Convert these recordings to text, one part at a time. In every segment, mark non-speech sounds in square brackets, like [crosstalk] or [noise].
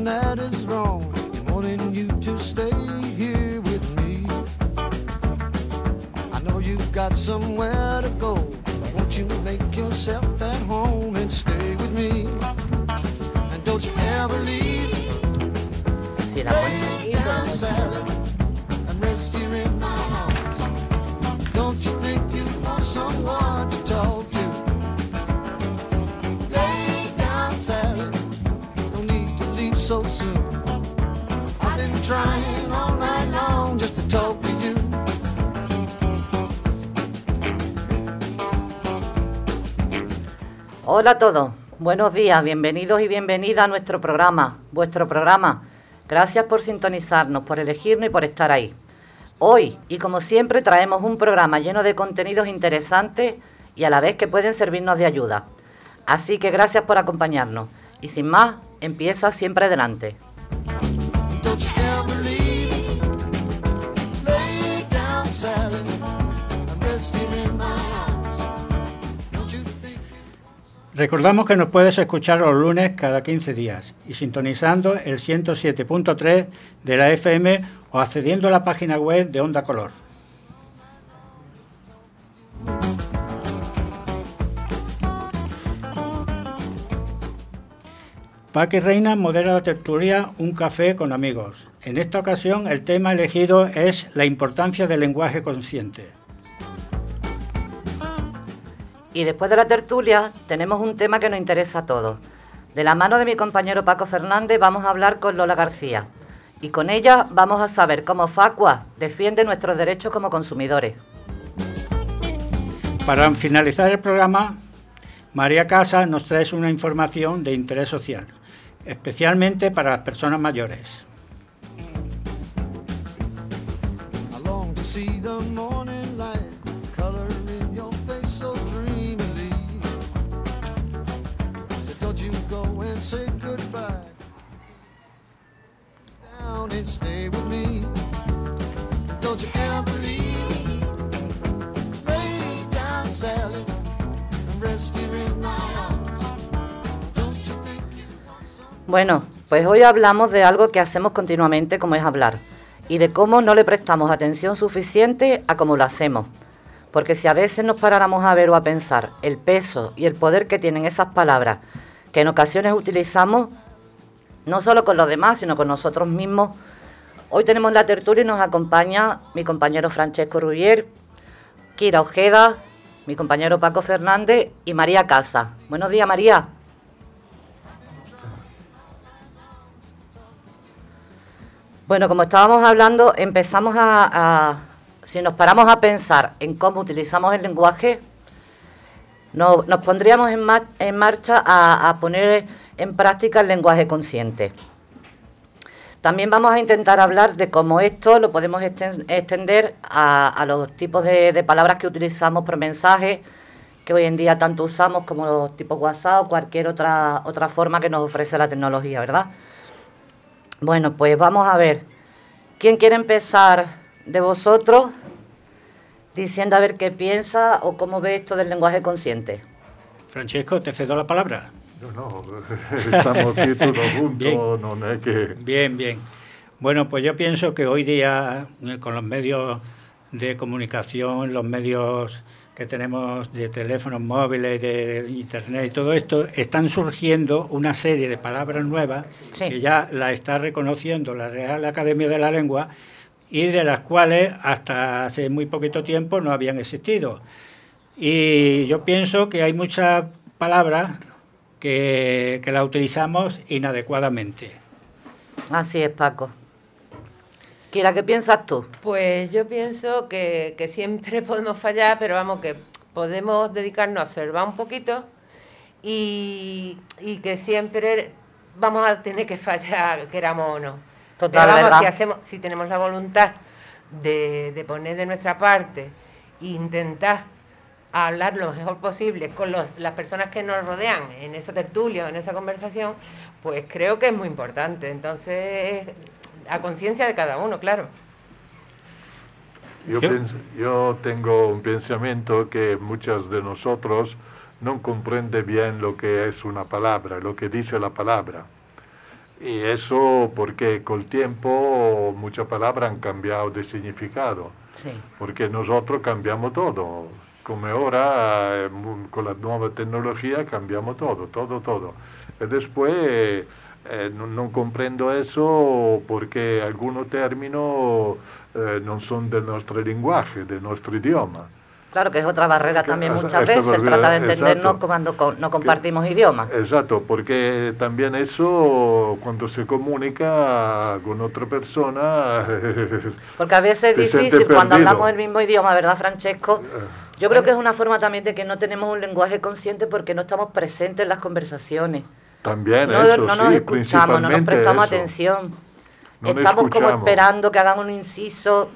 and that is wrong. Wanting you to stay here with me. I know you've got somewhere to go. Won't you make yourself Hola a todos, buenos días, bienvenidos y bienvenidas a nuestro programa, vuestro programa. Gracias por sintonizarnos, por elegirnos y por estar ahí. Hoy, y como siempre, traemos un programa lleno de contenidos interesantes y a la vez que pueden servirnos de ayuda. Así que gracias por acompañarnos. Y sin más, empieza siempre adelante. Recordamos que nos puedes escuchar los lunes cada 15 días y sintonizando el 107.3 de la FM o accediendo a la página web de Onda Color. Paqui Reina modera la tertulia Un café con amigos. En esta ocasión el tema elegido es la importancia del lenguaje consciente. Y después de la tertulia tenemos un tema que nos interesa a todos. De la mano de mi compañero Paco Fernández vamos a hablar con Lola García. Y con ella vamos a saber cómo Facua defiende nuestros derechos como consumidores. Para finalizar el programa, María Casa nos trae una información de interés social, especialmente para las personas mayores. Bueno, pues hoy hablamos de algo que hacemos continuamente como es hablar y de cómo no le prestamos atención suficiente a cómo lo hacemos. Porque si a veces nos paráramos a ver o a pensar el peso y el poder que tienen esas palabras que en ocasiones utilizamos, no solo con los demás, sino con nosotros mismos, hoy tenemos la tertulia y nos acompaña mi compañero Francesco Rubier, Kira Ojeda, mi compañero Paco Fernández y María Casa. Buenos días, María. Bueno, como estábamos hablando, empezamos a, si nos paramos a pensar en cómo utilizamos el lenguaje, no- nos pondríamos en, ma- en marcha a, a poner en práctica el lenguaje consciente. También vamos a intentar hablar de cómo esto lo podemos exten- extender a, a los tipos de, de palabras que utilizamos por mensaje, que hoy en día tanto usamos como los tipos WhatsApp o cualquier otra, otra forma que nos ofrece la tecnología, ¿verdad? Bueno, pues vamos a ver. ¿Quién quiere empezar de vosotros diciendo a ver qué piensa o cómo ve esto del lenguaje consciente? Francesco, te cedo la palabra. No, no, estamos aquí todos [laughs] juntos, Bien. no es que... Bien, bien. Bueno, pues yo pienso que hoy día, eh, con los medios de comunicación, los medios que tenemos de teléfonos móviles, de internet y todo esto, están surgiendo una serie de palabras nuevas Sí. que ya la está reconociendo la Real Academia de la Lengua y de las cuales hasta hace muy poquito tiempo no habían existido. Y yo pienso que hay muchas palabras que, que las utilizamos inadecuadamente. Así es, Paco. Kira, ¿qué piensas tú? Pues yo pienso que, que siempre [laughs] podemos fallar, pero vamos, que podemos dedicarnos a observar un poquito y, y que siempre vamos a tener que fallar, queramos o no. Total, Pero si, hacemos, si tenemos la voluntad de, de poner de nuestra parte e intentar hablar lo mejor posible con los- las personas que nos rodean en esa tertulia, en esa conversación, pues creo que es muy importante. Entonces, a conciencia de cada uno, claro. Yo, Yo- pienso- yo tengo un pensamiento que muchos de nosotros no comprende bien lo que es una palabra, lo que dice la palabra. Y eso porque con el tiempo muchas palabras han cambiado de significado. Sí. Porque nosotros cambiamos todo. Como ahora, eh, con la nueva tecnología, cambiamos todo, todo, todo. Y después eh, no, no comprendo eso porque algunos términos eh, no son de nuestro lenguaje, de nuestro idioma. Claro que es otra barrera Que- también muchas esta veces, barrera, tratar de entendernos exacto. cuando no compartimos idiomas. Exacto, porque también eso, cuando se comunica con otra persona, [laughs] Porque a veces es difícil cuando hablamos el mismo idioma, ¿verdad, Francesco? Yo creo que es una forma también de que no tenemos un lenguaje consciente porque no estamos presentes en las conversaciones. también No, eso, no sí, nos escuchamos, no nos prestamos eso. atención. No nos Estamos como esperando que hagan un inciso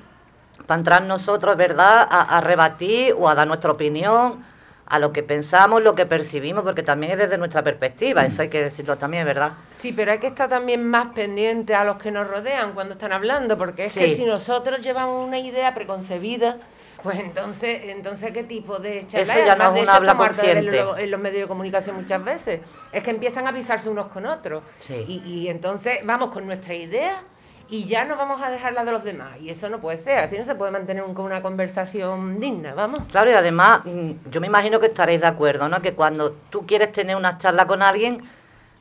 para entrar nosotros, ¿verdad?, a, a rebatir o a dar nuestra opinión, a lo que pensamos, lo que percibimos, porque también es desde nuestra perspectiva, eso hay que decirlo también, ¿verdad? Sí, pero hay que estar también más pendiente a los que nos rodean cuando están hablando, porque es Sí. que si nosotros llevamos una idea preconcebida, pues entonces, entonces ¿qué tipo de charla Eso es? ya no Además, es de hecho, habla hartos de consciente. verlo en los medios de comunicación muchas veces. Es que empiezan a avisarse unos con otros. Sí. Y, y entonces vamos con nuestra idea y ya no vamos a dejar la de los demás. Y eso no puede ser, así no se puede mantener un- una conversación digna, vamos. Claro, y además, mm, yo me imagino que estaréis de acuerdo, ¿no? Que cuando tú quieres tener una charla con alguien,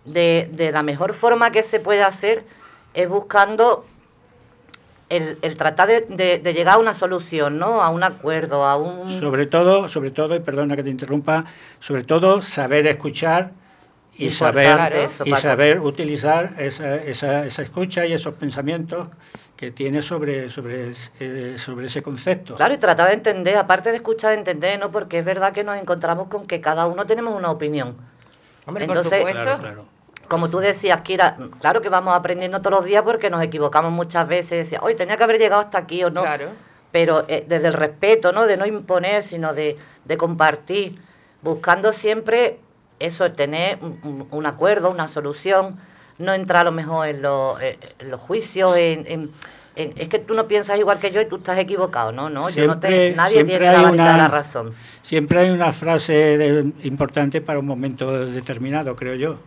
de, de la mejor forma que se puede hacer es buscando el, el tratar de, de- de llegar a una solución, ¿no? A un acuerdo, a un... Sobre todo, sobre todo, y perdona que te interrumpa, sobre todo saber escuchar y saber eso, y saber utilizar esa, esa, esa escucha y esos pensamientos que tiene sobre sobre eh, sobre ese concepto. Claro, y tratar de entender, aparte de escuchar, de entender, ¿no? Porque es verdad que nos encontramos con que cada uno tenemos una opinión. Hombre, Entonces- por supuesto. Claro, claro. Como tú decías, Kira, claro que vamos aprendiendo todos los días porque nos equivocamos muchas veces. Decía, hoy tenía que haber llegado hasta aquí o no. Claro. Pero eh, desde el respeto, ¿no? De no imponer, sino de, de compartir. Buscando siempre eso, tener un, acuerdo, una solución. No entrar a lo mejor en, en los juicios, en, en- en- es que tú no piensas igual que yo y tú estás equivocado. No, no, yo no te, nadie siempre tiene la una- la razón. Siempre hay una frase de- importante para un momento determinado, creo yo.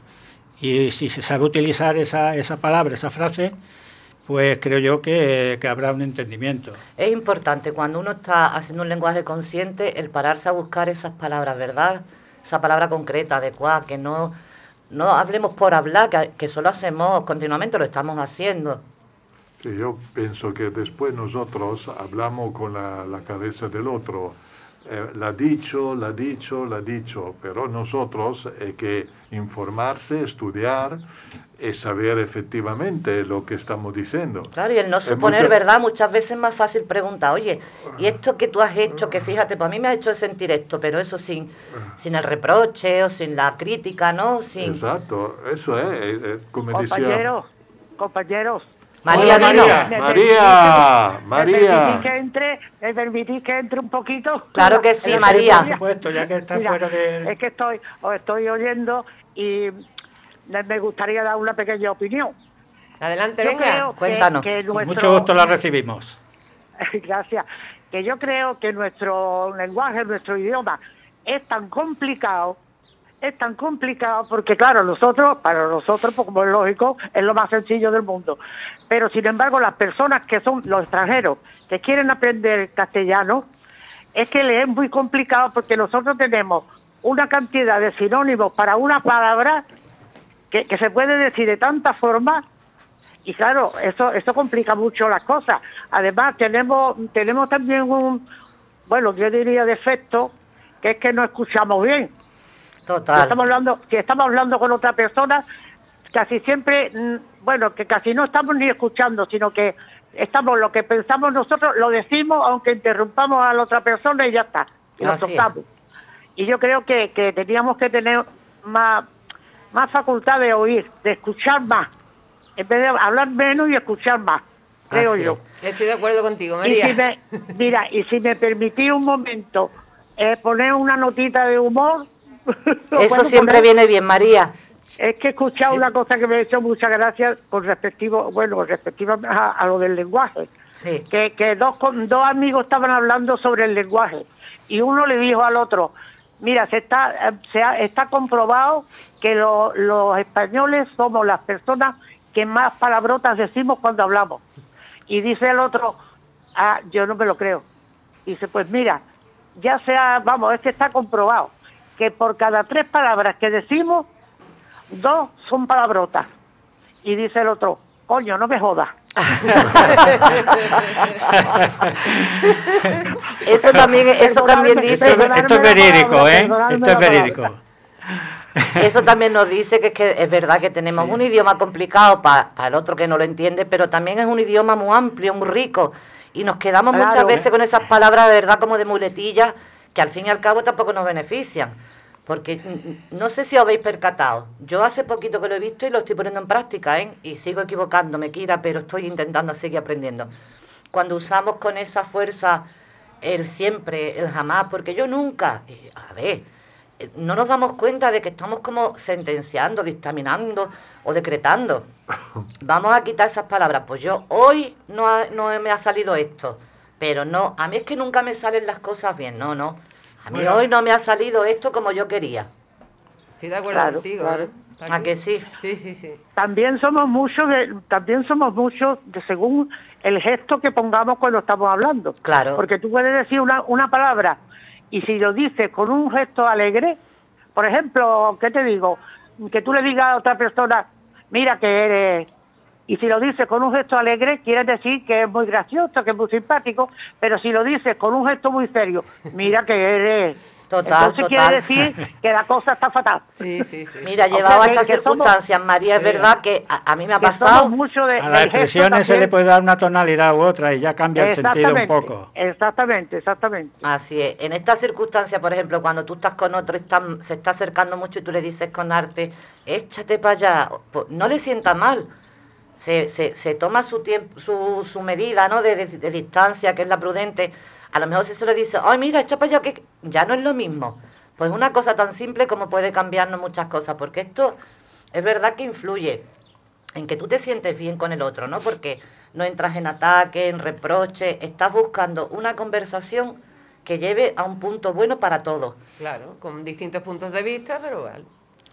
Y si se sabe utilizar esa, esa palabra, esa frase, pues creo yo que, que habrá un entendimiento. Es importante cuando uno está haciendo un lenguaje consciente el pararse a buscar esas palabras, ¿verdad? Esa palabra concreta, adecuada, que no, no hablemos por hablar, que, que solo hacemos continuamente, lo estamos haciendo. Sí, yo pienso que después nosotros hablamos con la, la cabeza del otro. Eh, la ha dicho, la ha dicho, la ha dicho, pero nosotros hay que informarse, estudiar y saber efectivamente lo que estamos diciendo. Claro, y el no Es suponer, mucho- ¿verdad? Muchas veces es más fácil preguntar, oye, ¿y esto que tú has hecho, que fíjate, pues a mí me ha hecho sentir esto, pero eso sin, sin el reproche o sin la crítica, ¿no? Sin... Exacto, eso es, eh, eh, como decía... Compañeros, compañeros. María, Hola, dino. María. ¿me María, permitís- María. ¿Me permitís que entre? ¿Me permitís que entre un poquito? Claro que sí, María. Por supuesto, ya que está Mira, fuera de... Es que estoy, os estoy oyendo y me gustaría dar una pequeña opinión. Adelante, Yo venga. que- Cuéntanos. Con mucho gusto la recibimos. [laughs] Gracias. Que yo creo que nuestro lenguaje, nuestro idioma es tan complicado, es tan complicado porque claro, nosotros, para nosotros, pues, como es lógico, es lo más sencillo del mundo. Pero sin embargo, las personas que son los extranjeros, que quieren aprender castellano, es que les es muy complicado porque nosotros tenemos una cantidad de sinónimos para una palabra que, que se puede decir de tantas formas y claro, eso eso complica mucho las cosas. Además, tenemos tenemos también un, bueno, yo diría defecto, que es que no escuchamos bien. Si estamos hablando, si estamos hablando con otra persona, casi siempre, mm, bueno, que casi no estamos ni escuchando, sino que estamos lo que pensamos nosotros, lo decimos, aunque interrumpamos a la otra persona y ya está, y lo Así es. tocamos. Y yo creo que, que teníamos que tener más, más facultad de oír, de escuchar más, en vez de hablar menos y escuchar más, creo Así yo. Estoy de acuerdo contigo, Y María. si me, mira, y si me permitís un momento eh, poner una notita de humor. [laughs] Eso siempre poner. viene bien, María. Es que he escuchado una cosa que me ha hecho muchas gracias con respectivo, bueno, respectiva a, a lo del lenguaje. Sí. Que, que dos, con- dos amigos estaban hablando sobre el lenguaje y uno le dijo al otro, mira, se está, eh, se ha- está comprobado que lo- los españoles somos las personas que más palabrotas decimos cuando hablamos. Y dice el otro, ah, yo no me lo creo. Dice, pues mira, ya sea, vamos, es que está comprobado, que por cada tres palabras que decimos, dos son palabrotas. Y dice el otro, coño, no me jodas. [laughs] Eso también, eso también dice, Esto, esto es verídico, ¿eh? Esto es verídico. eso también nos dice que es, que es verdad que tenemos un idioma complicado para el otro que no lo entiende, pero también es un idioma muy amplio, muy rico. Y nos quedamos muchas Claro. veces con esas palabras de verdad como de muletillas que al fin y al cabo tampoco nos benefician. Porque no sé si os habéis percatado. Yo hace poquito que lo he visto y lo estoy poniendo en práctica, ¿eh? Y sigo equivocándome, Kira, pero estoy intentando seguir aprendiendo. Cuando usamos con esa fuerza el siempre, el jamás, porque yo nunca, a ver, no nos damos cuenta de que estamos como sentenciando, dictaminando o decretando. [laughs] Vamos a quitar esas palabras. Pues yo hoy no, ha- no me ha salido esto, pero no, a mí es que nunca me salen las cosas bien, no, no. A mí Bueno. hoy no me ha salido esto como yo quería. Estoy de acuerdo Claro, contigo. claro. ¿eh? ¿A que sí? Sí, sí, sí. También somos muchos de, también somos muchos de según el gesto que pongamos cuando estamos hablando. Claro. Porque tú puedes decir una, una palabra y si lo dices con un gesto alegre, por ejemplo, ¿qué te digo? Que tú le digas a otra persona, mira que eres... Y si lo dices con un gesto alegre, quiere decir que es muy gracioso, que es muy simpático, pero si lo dices con un gesto muy serio, mira que eres... Total, Entonces total. quiere decir que la cosa está fatal. [laughs] Sí, sí, sí. Mira, llevado a estas somos- circunstancias, María, es verdad que a, a mí me ha pasado. mucho de, A las expresiones se le puede dar una tonalidad u otra y ya cambia el sentido un poco. Exactamente, exactamente. Así es. En estas circunstancias, por ejemplo, cuando tú estás con otro están- se está acercando mucho y tú le dices con arte, échate para allá, pues, no le sienta mal. Se, se, se toma su tiempo, su, su medida ¿no? de, de- distancia, que es la prudente. A lo mejor si se le dice, ay, mira, echa para allá, que ya no es lo mismo. Pues una cosa tan simple como puede cambiarnos muchas cosas, porque esto es verdad que influye en que tú te sientes bien con el otro, ¿no? Porque no entras en ataque, en reproche, estás buscando una conversación que lleve a un punto bueno para todos. Claro, con distintos puntos de vista, pero vale.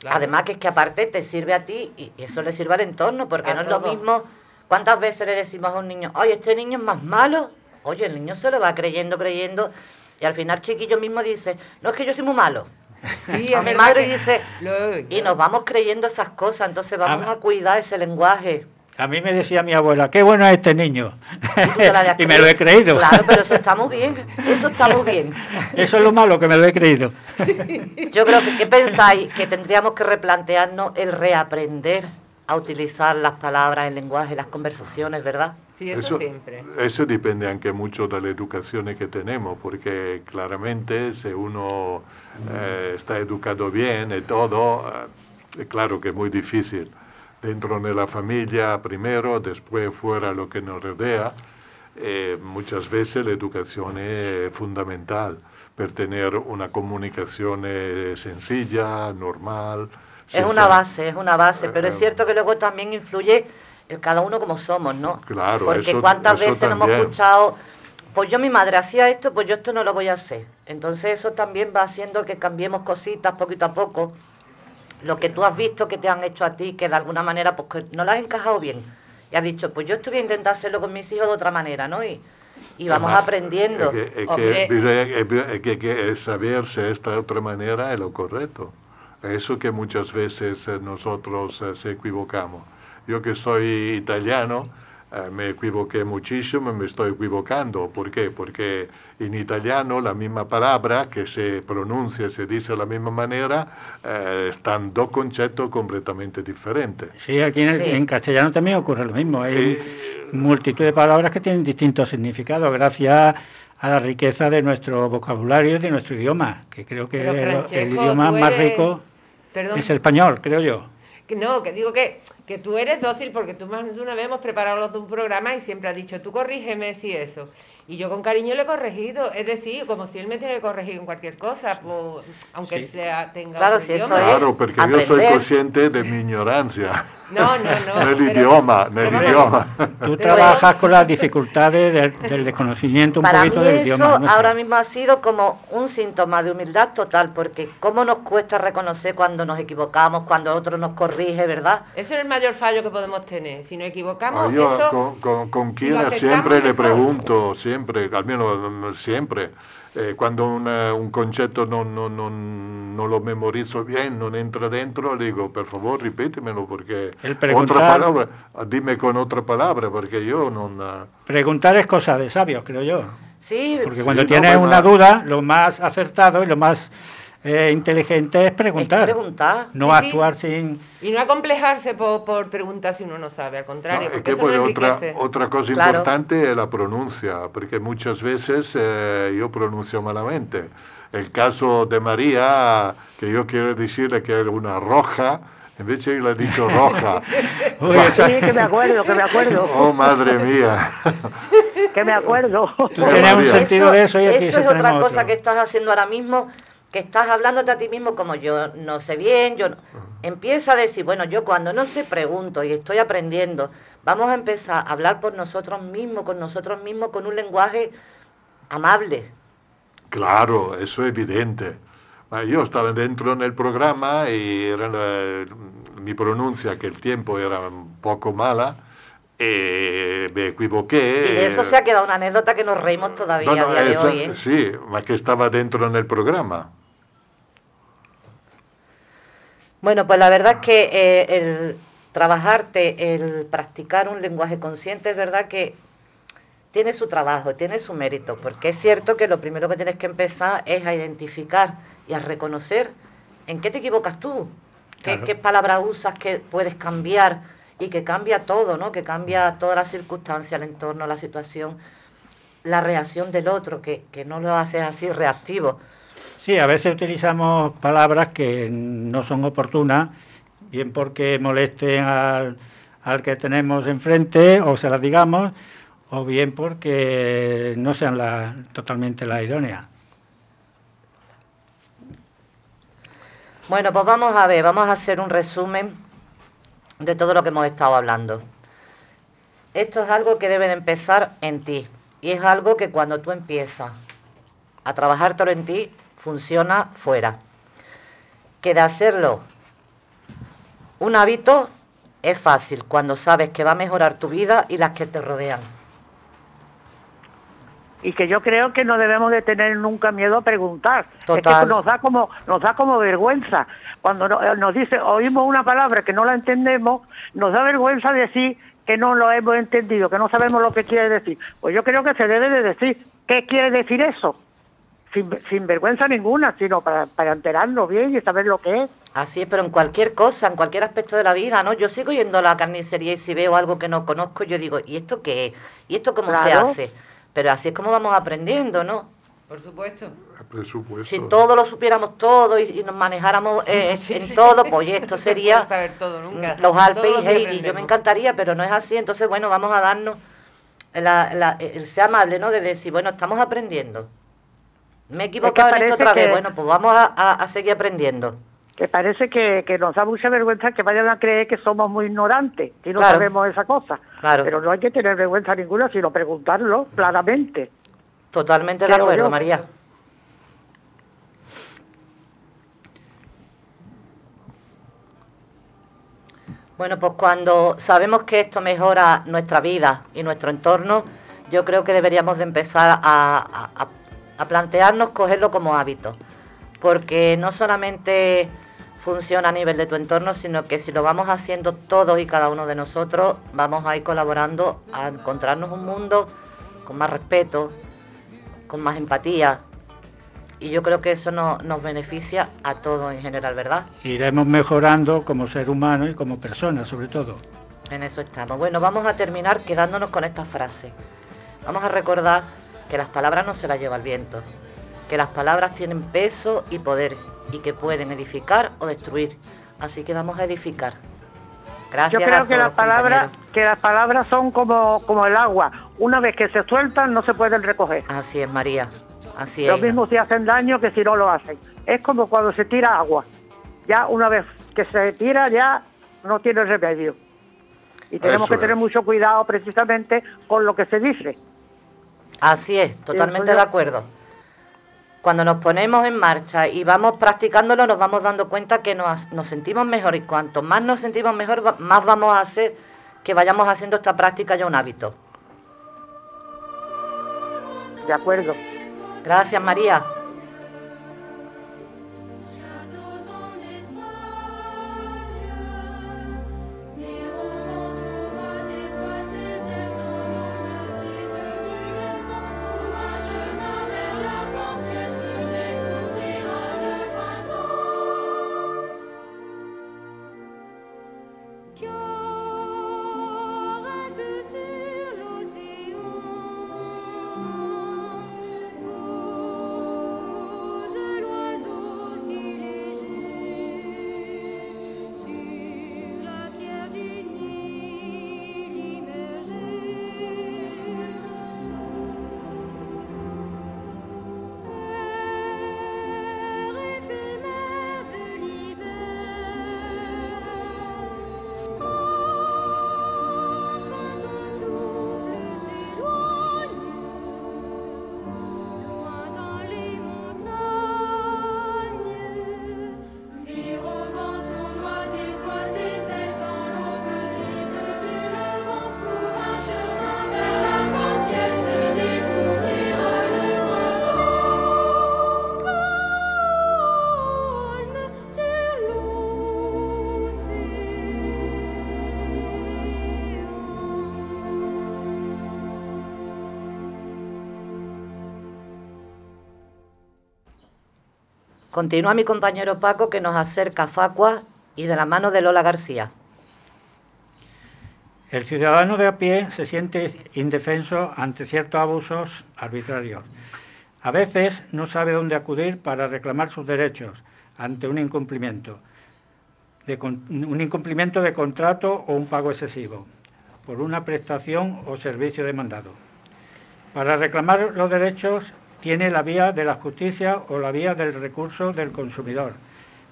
Claro. Además que es que aparte te sirve a ti y eso le sirve al entorno, porque A no es lo mismo. ¿Cuántas veces le decimos a un niño, oye, este niño es más malo? Oye, el niño se lo va creyendo, creyendo, y al final chiquillo mismo dice, no es que yo soy muy malo. [laughs] Sí, a mi madre dice, lo y nos vamos creyendo esas cosas, entonces vamos A- a cuidar ese lenguaje. A mí me decía mi abuela, qué bueno es este niño. [laughs] Y la me lo he creído. Claro, pero eso está muy bien, eso está muy bien. [laughs] Eso es lo malo, que me lo he creído. [laughs] Yo creo que, ¿qué pensáis? Que tendríamos que replantearnos el reaprender a utilizar las palabras, el lenguaje, las conversaciones, ¿verdad? Sí, eso, siempre. eso depende anche mucho dalla educazione che tenemos, porque claramente se uno eh, está educado bien y todo, eh, es claro que es muy difícil. Dentro de la familia primero, después fuera lo que nos rodea, eh, muchas veces la educación es fundamental per tener una comunicazione sencilla, normal. Es una base, es una base, pero es Eh, cierto que luego también influye el cada uno como somos, ¿no? Claro, Porque eso- cuántas eso veces no hemos escuchado, pues yo mi madre hacía esto, pues yo esto no lo voy a hacer. Entonces eso también va haciendo que cambiemos cositas poquito a poco. Lo que tú has visto que te han hecho a ti, que de alguna manera pues que no lo has encajado bien. Y has dicho, pues yo esto voy a intentar hacerlo con mis hijos de otra manera, ¿no? Y, y vamos Además, aprendiendo. Es que, es que es que- que es saber si esta otra manera es lo correcto. Eso que muchas veces eh, nosotros eh, se equivocamos. Yo que soy italiano, eh, me equivoqué muchísimo y me estoy equivocando. ¿Por qué? Porque en italiano la misma palabra que se pronuncia, se dice de la misma manera, eh, están dos conceptos completamente diferentes. Sí, aquí en, el- Sí. en castellano también ocurre lo mismo. Hay Eh, multitud de palabras que tienen distintos significados gracias a la riqueza de nuestro vocabulario y de nuestro idioma, que creo que el- el, idioma tú más eres- rico Perdón. es el español, creo yo. Que no, que digo que, que tú eres dócil porque tú más de una vez hemos preparado los de un programa y siempre has dicho, tú corrígeme si eso. Y yo con cariño le he corregido, es decir, como si él me tiene que corregir en cualquier cosa, pues, aunque Sí. sea tenga Claro, otro si eso idioma. es- Claro, porque yo soy aprender. consciente de mi ignorancia. No, no, no. [laughs] Del pero- idioma, pero del vamos, idioma. Tú Pero- trabajas con las dificultades del, del desconocimiento un Para mí poquito del eso idioma. nuestro. ahora mismo ha sido como un síntoma de humildad total, porque cómo nos cuesta reconocer cuando nos equivocamos, cuando otro nos corrige, ¿verdad? Eso en el mayor fallo que podemos tener. Si nos equivocamos, Ah, yo eso... con, con, con si aceptamos, siempre le pregunto, siempre, al menos mm, siempre, eh, cuando una- un concetto non, non- non- non lo memorizo bien, non entra dentro, le digo, per favore ripétemelo porque El otra preguntar- palabra, dime con otra palabra, porque yo non... ah, Preguntar es cosa de sabios, creo yo. Sí, Porque cuando Sí, no, tienes pues una duda, lo más acertado y lo más eh, inteligente es preguntar. preguntar. No Sí, sí. actuar sin... Y no acomplejarse por, por preguntar si uno no sabe, al No, contrario, porque no otra, enriquece. otra cosa Claro. importante è la pronuncia, perché muchas veces eh, yo pronuncio malamente. El caso de María, que yo quiero decirle que era una roja, invece yo le he dicho roja. [laughs] Uy, [laughs] Sí, que me acuerdo, que me acuerdo, Oh, madre mía. que me acuerdo. Tú tienes un sentido de eso y aquí eso es otra cosa otro. que estás haciendo ahora mismo, que estás hablándote a ti mismo como yo no sé bien, yo no- empieza a decir, bueno, yo cuando no sé pregunto y estoy aprendiendo, vamos a empezar a hablar por nosotros mismos, con nosotros mismos, con un lenguaje amable. Claro, eso es evidente. Ma Io stavo dentro nel programma e era la- mi pronuncia, che il tempo era un poco mala, e me equivoqué. Y de eso eh, se ha quedado una anécdota que nos reímos todavía No, no, a día de hoy. ¿eh? Sì, ma che stava dentro nel programma. Bueno, pues la verdad es que eh, el trabajarte, el practicar un lenguaje consciente, es verdad que tiene su trabajo, tiene su mérito, porque es cierto que lo primero que tienes que empezar es a identificar y a reconocer en qué te equivocas tú, qué, Claro. qué palabras usas que puedes cambiar y que cambia todo, ¿no? Que cambia toda la circunstancia, el entorno, la situación, la reacción del otro, que, que no lo haces así reactivo. Sí, a veces utilizamos palabras que no son oportunas, bien porque molesten al, al que tenemos enfrente o se las digamos, o bien porque no sean totalmente la idónea. Bueno, pues vamos a ver, vamos a hacer un resumen de todo lo que hemos estado hablando. Esto es algo que debe de empezar en ti y es algo que cuando tú empiezas a trabajártelo en ti, funciona fuera. Que de hacerlo un hábito es fácil cuando sabes que va a mejorar tu vida y las que te rodean. y que yo creo que no debemos de tener nunca miedo a preguntar. Es Total. que nos da como nos da como vergüenza cuando eh, nos dice oímos una palabra que no la entendemos, nos da vergüenza decir que no lo hemos entendido, que no sabemos lo que quiere decir. Pues yo creo que se debe de decir qué quiere decir eso, sin, sin vergüenza ninguna, sino para, para enterarnos bien y saber lo que es. Así es, pero en cualquier cosa, en cualquier aspecto de la vida, ¿no? Yo sigo yendo a la carnicería y si veo algo que no conozco, yo digo, ¿y esto qué es? ¿Y esto cómo se hace? Pero así es como vamos aprendiendo, ¿no? Por supuesto. A presupuesto. Si todo lo supiéramos todo y, y nos manejáramos eh, [laughs] en todo, pues esto No se sería puede saber todo nunca. los Alpes y Heidi. Yo me encantaría, pero no es así. Entonces, bueno, vamos a darnos la- la- el ser amable, ¿no? De decir, bueno, estamos aprendiendo. Me he equivocado en esto otra vez. Bueno, pues vamos a, a- a seguir aprendiendo. Que parece que, que nos da mucha vergüenza que vayan a creer que somos muy ignorantes, que no Claro. sabemos esa cosa. Claro. Pero no hay que tener vergüenza ninguna, sino preguntarlo claramente. Totalmente de Creo acuerdo, yo. María. Bueno, pues cuando sabemos que esto mejora nuestra vida y nuestro entorno, yo creo que deberíamos de empezar a, a- a plantearnos cogerlo como hábito, porque no solamente funciona a nivel de tu entorno, sino que si lo vamos haciendo todos y cada uno de nosotros, vamos a ir colaborando a encontrarnos un mundo con más respeto, con más empatía. Y yo creo que eso no- nos beneficia a todos en general, ¿verdad? Iremos mejorando como ser humano y como persona, sobre todo. En eso estamos. Bueno, vamos a terminar quedándonos con esta frase. Vamos a recordar que las palabras no se las lleva el viento, que las palabras tienen peso y poder y que pueden edificar o destruir. Así que vamos a edificar. Gracias. Yo creo a que todos, las palabras que las palabras son como, como el agua. Una vez que se sueltan no se pueden recoger. Así es, María. Así Lo es. mismo si hacen daño que si no lo hacen. Es como cuando se tira agua. Ya una vez que se tira ya no tiene remedio. Y tenemos Eso que tener es. mucho cuidado precisamente con lo que se dice. Así es, totalmente de acuerdo. cuando nos ponemos en marcha y vamos practicándolo, nos vamos dando cuenta que nos, nos sentimos mejor y cuanto más nos sentimos mejor, más vamos a hacer que vayamos haciendo esta práctica ya un hábito. De acuerdo. Gracias, María. Continúa mi compañero Paco que nos acerca a Facua y de la mano de Lola García. El ciudadano de a pie se siente indefenso ante ciertos abusos arbitrarios. A veces no sabe dónde acudir para reclamar sus derechos ante un incumplimiento, de un incumplimiento de contrato o un pago excesivo por una prestación o servicio demandado. Para reclamar los derechos tiene la vía de la justicia o la vía del recurso del consumidor.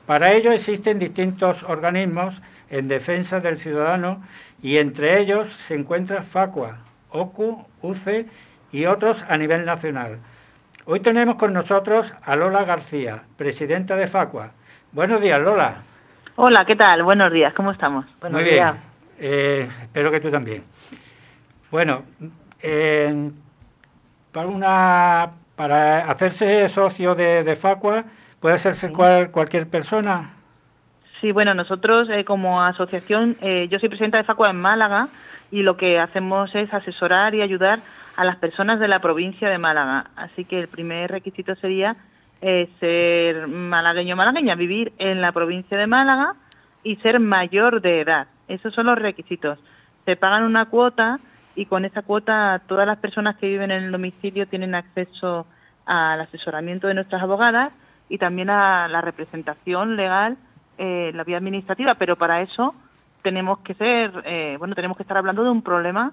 Para ello existen distintos organismos en defensa del ciudadano y entre ellos se encuentra FACUA, OCU, UCE y otros a nivel nacional. Hoy tenemos con nosotros a Lola García, presidenta de FACUA. Buenos días, Lola. Hola, ¿qué tal? Buenos días, ¿cómo estamos? Buenos Muy días. bien. Eh, espero que tú también. Bueno, eh, para, una, para hacerse socio de, de Facua, puede hacerse cual- cualquier persona. Sí, bueno, nosotros eh, como asociación, eh, yo soy presidenta de Facua en Málaga y lo que hacemos es asesorar y ayudar a las personas de la provincia de Málaga. Así que el primer requisito sería eh, ser malagueño o malagueña, vivir en la provincia de Málaga y ser mayor de edad. Esos son los requisitos. Se pagan una cuota y con esa cuota todas las personas que viven en el domicilio tienen acceso al asesoramiento de nuestras abogadas y también a la representación legal eh, la vía administrativa, pero para eso tenemos que ser, eh, bueno, tenemos que estar hablando de un problema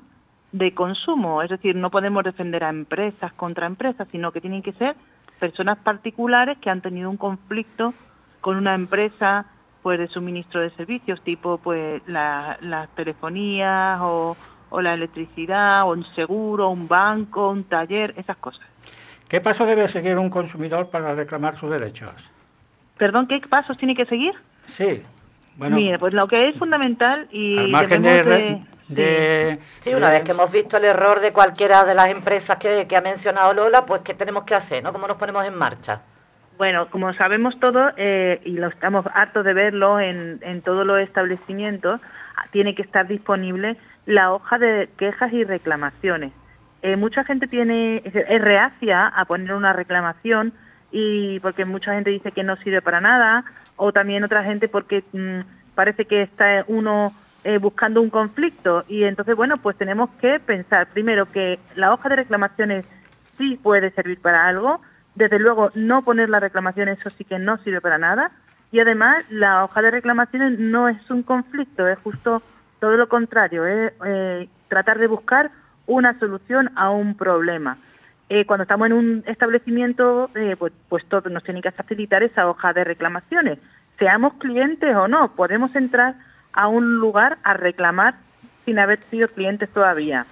de consumo, es decir, no podemos defender a empresas contra empresas, sino que tienen que ser personas particulares que han tenido un conflicto con una empresa pues de suministro de servicios tipo pues la- las telefonías o, o la electricidad o un seguro, un banco, un taller, esas cosas. ¿Qué paso debe seguir un consumidor para reclamar sus derechos? Perdón, ¿qué pasos tiene que seguir? Sí, bueno, Mire, pues lo que es fundamental y al margen de, debemos re- de- Sí, una de- vez que hemos visto el error de cualquiera de las empresas que, que ha mencionado Lola, pues ¿qué tenemos que hacer? ¿no? ¿Cómo nos ponemos en marcha? Bueno, como sabemos todo, eh, y lo estamos hartos de verlo en, en todos los establecimientos, tiene que estar disponible la hoja de quejas y reclamaciones. Eh, mucha gente tiene es, reacia a poner una reclamación y porque mucha gente dice que no sirve para nada o también otra gente porque mm, parece que está uno eh, buscando un conflicto. Y entonces bueno pues tenemos que pensar primero que la hoja de reclamaciones sí puede servir para algo. Desde luego no poner la reclamación eso sí que no sirve para nada. Y además la hoja de reclamaciones no es un conflicto es justo todo lo contrario es eh, tratar de buscar una solución a un problema eh, cuando estamos en un establecimiento, eh, pues, pues todo nos tiene que facilitar esa hoja de reclamaciones. Seamos clientes o no, podemos entrar a un lugar a reclamar sin haber sido clientes todavía.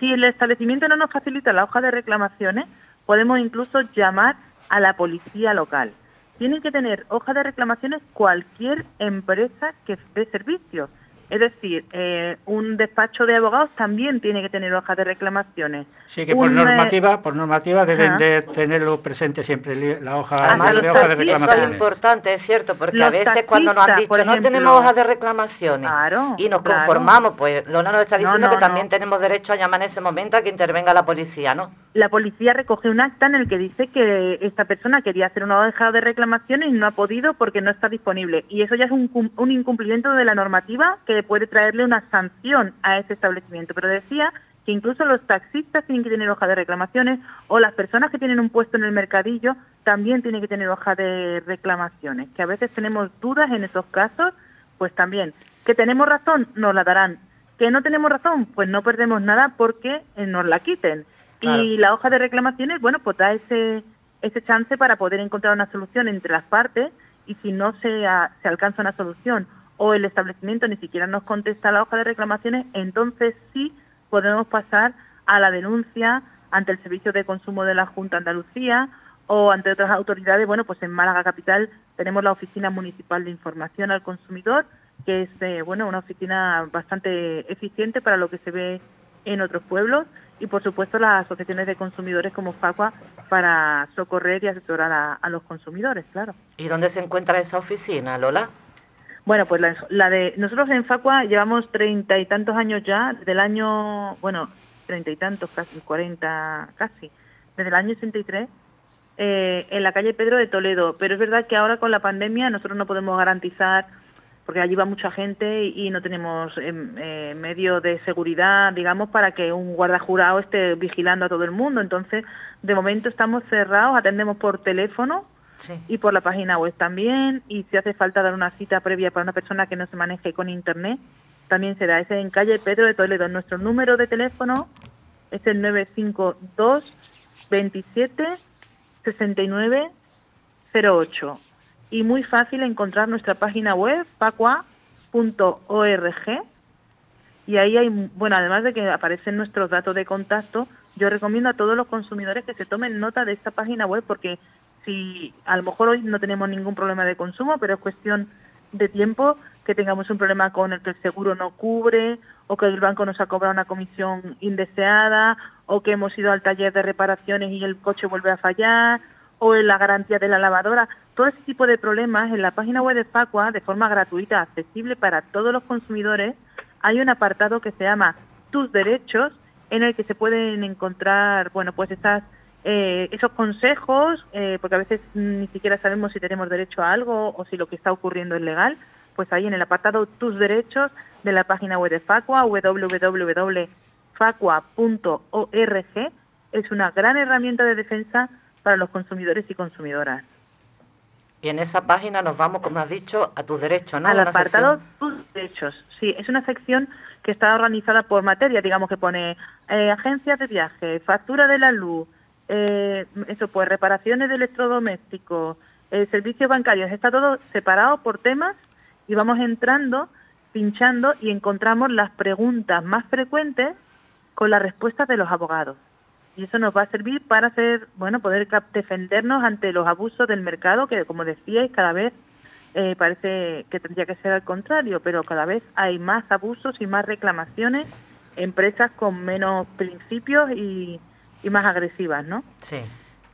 Si el establecimiento no nos facilita la hoja de reclamaciones, podemos incluso llamar a la policía local. Tienen que tener hoja de reclamaciones cualquier empresa que dé servicios. Es decir, eh, un despacho de abogados también tiene que tener hoja de reclamaciones. Sí, que por Un, eh, normativa, por normativa deben de tenerlo presente siempre la hoja, Además, de hoja de taxistas- Eso es reclamaciones. importante, es cierto, porque Los a veces cuando nos han dicho no tenemos hojas de reclamaciones Claro, y nos claro. conformamos, pues Lola nos está diciendo no, que también no. tenemos derecho a llamar en ese momento a que intervenga la policía, ¿no? la policía recoge un acta en el que dice que esta persona quería hacer una hoja de reclamaciones y no ha podido porque no está disponible. Y eso ya es un, cum- un incumplimiento de la normativa que puede traerle una sanción a ese establecimiento. Pero decía que incluso los taxistas tienen que tener hoja de reclamaciones o las personas que tienen un puesto en el mercadillo también tienen que tener hoja de reclamaciones. Que a veces tenemos dudas en esos casos, pues también. Que tenemos razón, nos la darán. Que no tenemos razón, pues no perdemos nada porque eh, nos la quiten. Claro. Y la hoja de reclamaciones, bueno, pues da ese, ese chance para poder encontrar una solución entre las partes y si no se, a- se alcanza una solución o el establecimiento ni siquiera nos contesta la hoja de reclamaciones, entonces sí podemos pasar a la denuncia ante el Servicio de Consumo de la Junta Andalucía o ante otras autoridades. Bueno, pues en Málaga Capital tenemos la Oficina Municipal de Información al Consumidor, que es eh, bueno una oficina bastante eficiente para lo que se ve en otros pueblos y por supuesto las asociaciones de consumidores como FACUA para socorrer y asesorar a los consumidores, claro. ¿Y dónde se encuentra esa oficina, Lola? Bueno, pues la, de nosotros en Facua llevamos treinta y tantos años ya, desde el año, bueno, treinta y tantos, casi cuarenta, casi, desde el año 83, eh, en la calle Pedro de Toledo. Pero es verdad que ahora con la pandemia nosotros no podemos garantizar, porque allí va mucha gente y, no tenemos em, eh, medios de seguridad, digamos, para que un guardajurado esté vigilando a todo el mundo. Entonces, de momento estamos cerrados, atendemos por teléfono Y por la página web también. Y si hace falta dar una cita previa para una persona que no se maneje con internet, también será. Ese en calle Pedro de Toledo. Nuestro número de teléfono es el 952 27 69 08. Y muy fácil encontrar nuestra página web, pacua.org. Y ahí hay, bueno, además de que aparecen nuestros datos de contacto, yo recomiendo a todos los consumidores que se tomen nota de esta página web porque si a lo mejor hoy no tenemos ningún problema de consumo, pero es cuestión de tiempo que tengamos un problema con el que el seguro no cubre o que el banco nos ha cobrado una comisión indeseada o que hemos ido al taller de reparaciones y el coche vuelve a fallar o en la garantía de la lavadora. Todo ese tipo de problemas en la página web de Facua, de forma gratuita, accesible para todos los consumidores, hay un apartado que se llama Tus derechos, en el que se pueden encontrar, bueno, pues estas, eh, esos consejos, eh, porque a veces ni siquiera sabemos si tenemos derecho a algo o si lo que está ocurriendo es legal, pues ahí en el apartado Tus derechos de la página web de Facua, www.facua.org, es una gran herramienta de defensa para los consumidores y consumidoras. Y en esa página nos vamos, como has dicho, a tus derechos, ¿no? Al Una apartado sección- Tus derechos. Sí, es una sección que está organizada por materia, digamos que pone eh, agencias de viaje, factura de la luz, eh, eso pues reparaciones de electrodomésticos, eh, servicios bancarios, está todo separado por temas y vamos entrando, pinchando y encontramos las preguntas más frecuentes con las respuestas de los abogados. Y eso nos va a servir para hacer, bueno, poder defendernos ante los abusos del mercado, que como decíais, cada vez eh, parece que tendría que ser al contrario, pero cada vez hay más abusos y más reclamaciones, empresas con menos principios y, y más agresivas, ¿no? Sí.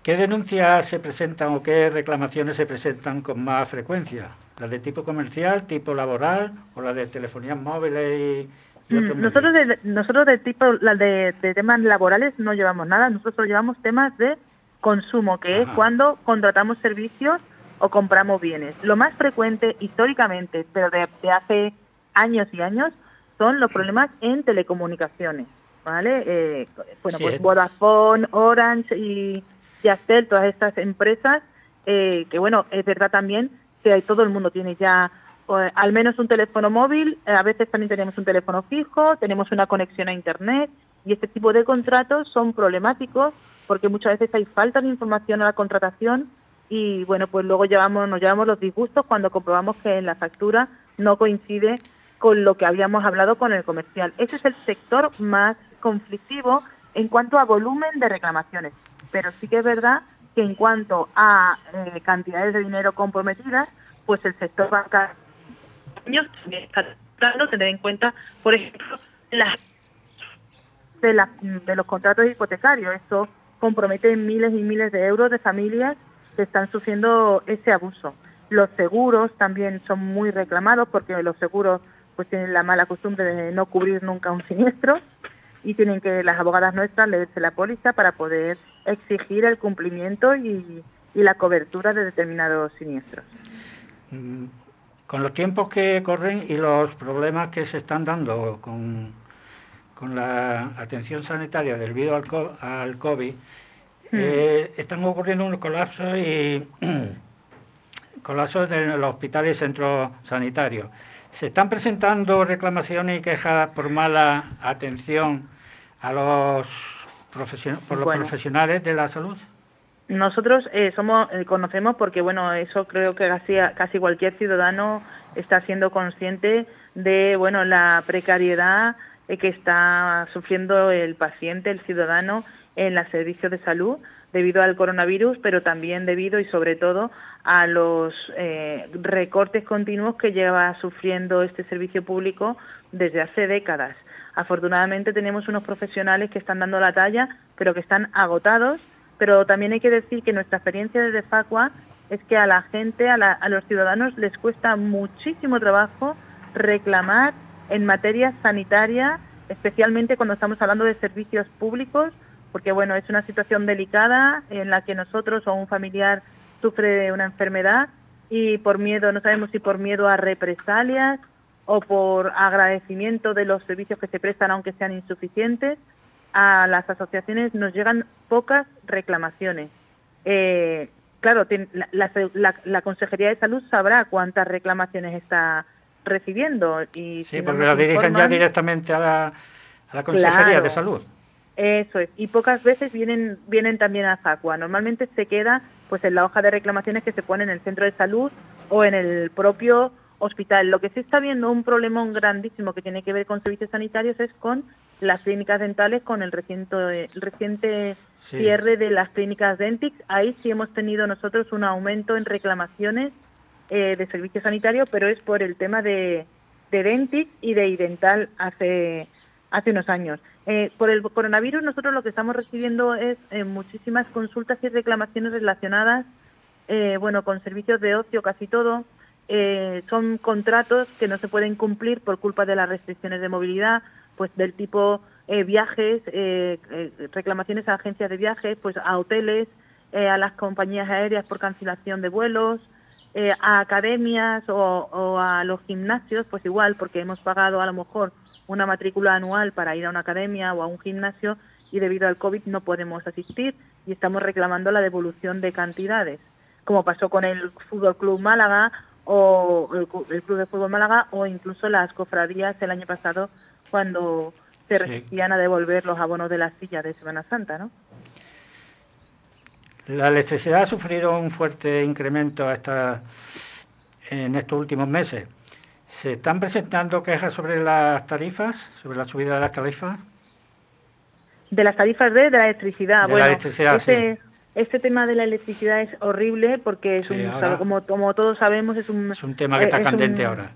¿Qué denuncias se presentan o qué reclamaciones se presentan con más frecuencia? ¿Las de tipo comercial, tipo laboral o las de telefonías móviles y, y otros Mm, Nosotros medios? de, nosotros de tipo las de, de temas laborales no llevamos nada, nosotros solo llevamos temas de consumo, que es cuando contratamos servicios o compramos bienes. Lo más frecuente históricamente, pero de, de hace años y años, son los problemas en telecomunicaciones, ¿vale? Eh, bueno, Sí, pues. Vodafone, Orange y Yastel, todas estas empresas, eh, que bueno, es verdad también que todo el mundo tiene ya eh, al menos un teléfono móvil, a veces también tenemos un teléfono fijo, tenemos una conexión a Internet y este tipo de contratos son problemáticos porque muchas veces hay falta de información a la contratación y bueno, pues luego llevamos, nos llevamos los disgustos cuando comprobamos que en la factura no coincide con lo que habíamos hablado con el comercial. Ese es el sector más conflictivo en cuanto a volumen de reclamaciones, pero sí que es verdad que en cuanto a eh, cantidades de dinero comprometidas, pues el sector bancario está tratando tener en cuenta, por ejemplo, las de, de los contratos hipotecarios. Esto compromete miles y miles de euros de familias que están sufriendo ese abuso. Los seguros también son muy reclamados porque los seguros pues tienen la mala costumbre de no cubrir nunca un siniestro y tienen que las abogadas nuestras leerse la póliza para poder exigir el cumplimiento y, y la cobertura de determinados siniestros. Mm, Con los tiempos que corren y los problemas que se están dando con, con la atención sanitaria debido al, co- al COVID, eh, están ocurriendo unos colapsos y [clears throat] colapsos en los hospitales y centros sanitarios. ¿Se están presentando reclamaciones y quejas por mala atención a los, por los Bueno. profesionales de la salud? Nosotros eh, somos eh, conocemos porque bueno eso creo que casi, casi cualquier ciudadano está siendo consciente de bueno la precariedad eh, que está sufriendo el paciente, el ciudadano en los servicios de salud debido al coronavirus, pero también debido y sobre todo a los eh, recortes continuos que lleva sufriendo este servicio público desde hace décadas. Afortunadamente tenemos unos profesionales que están dando la talla, pero que están agotados pero también hay que decir que nuestra experiencia desde Facua es que a la gente, a, a los ciudadanos les cuesta muchísimo trabajo reclamar en materia sanitaria, especialmente cuando estamos hablando de servicios públicos, porque bueno, es una situación delicada en la que nosotros o un familiar sufre de una enfermedad y por miedo, no sabemos si por miedo a represalias o por agradecimiento de los servicios que se prestan aunque sean insuficientes, a las asociaciones nos llegan pocas reclamaciones. Eh, claro, la, la- la- la Consejería de Salud sabrá cuántas reclamaciones está recibiendo. Y Sí, si no porque nos la dirigen ya directamente a la, a la Consejería Claro. de Salud. Eso es. Y pocas veces vienen, vienen también a Facua. Normalmente se queda pues en la hoja de reclamaciones que se pone en el centro de salud o en el propio hospital. Lo que sí está viendo un problemón grandísimo que tiene que ver con servicios sanitarios es con las clínicas dentales, con el reciente, el reciente Sí. cierre de las clínicas Dentix. Ahí sí hemos tenido nosotros un aumento en reclamaciones eh, de servicios sanitarios, pero es por el tema de, de Dentix y de Idental hace, hace unos años. Eh, por el coronavirus nosotros lo que estamos recibiendo es eh, muchísimas consultas y reclamaciones relacionadas eh, bueno, con servicios de ocio casi todo. Son contratos que no se pueden cumplir por culpa de las restricciones de movilidad, pues del tipo viajes, reclamaciones a agencias de viajes, pues a hoteles, a las compañías aéreas por cancelación de vuelos, eh, a academias o, o a los gimnasios, pues igual, porque hemos pagado a lo mejor una matrícula anual para ir a una academia o a un gimnasio y debido al COVID no podemos asistir y estamos reclamando la devolución de cantidades, como pasó con el Fútbol Club Málaga o el, el Club de Fútbol Málaga o incluso las cofradías el año pasado cuando se resistían a devolver los abonos de la silla de Semana Santa, ¿no? La electricidad ha sufrido un fuerte incremento esta- en estos últimos meses. ¿Se están presentando quejas sobre las tarifas, sobre la subida de las tarifas? De las tarifas de, de la electricidad. De la bueno, electricidad, este, este tema de la electricidad es horrible porque es Sí, un, ahora- como, como todos sabemos es un, Es un tema que eh, está es candente un- ahora.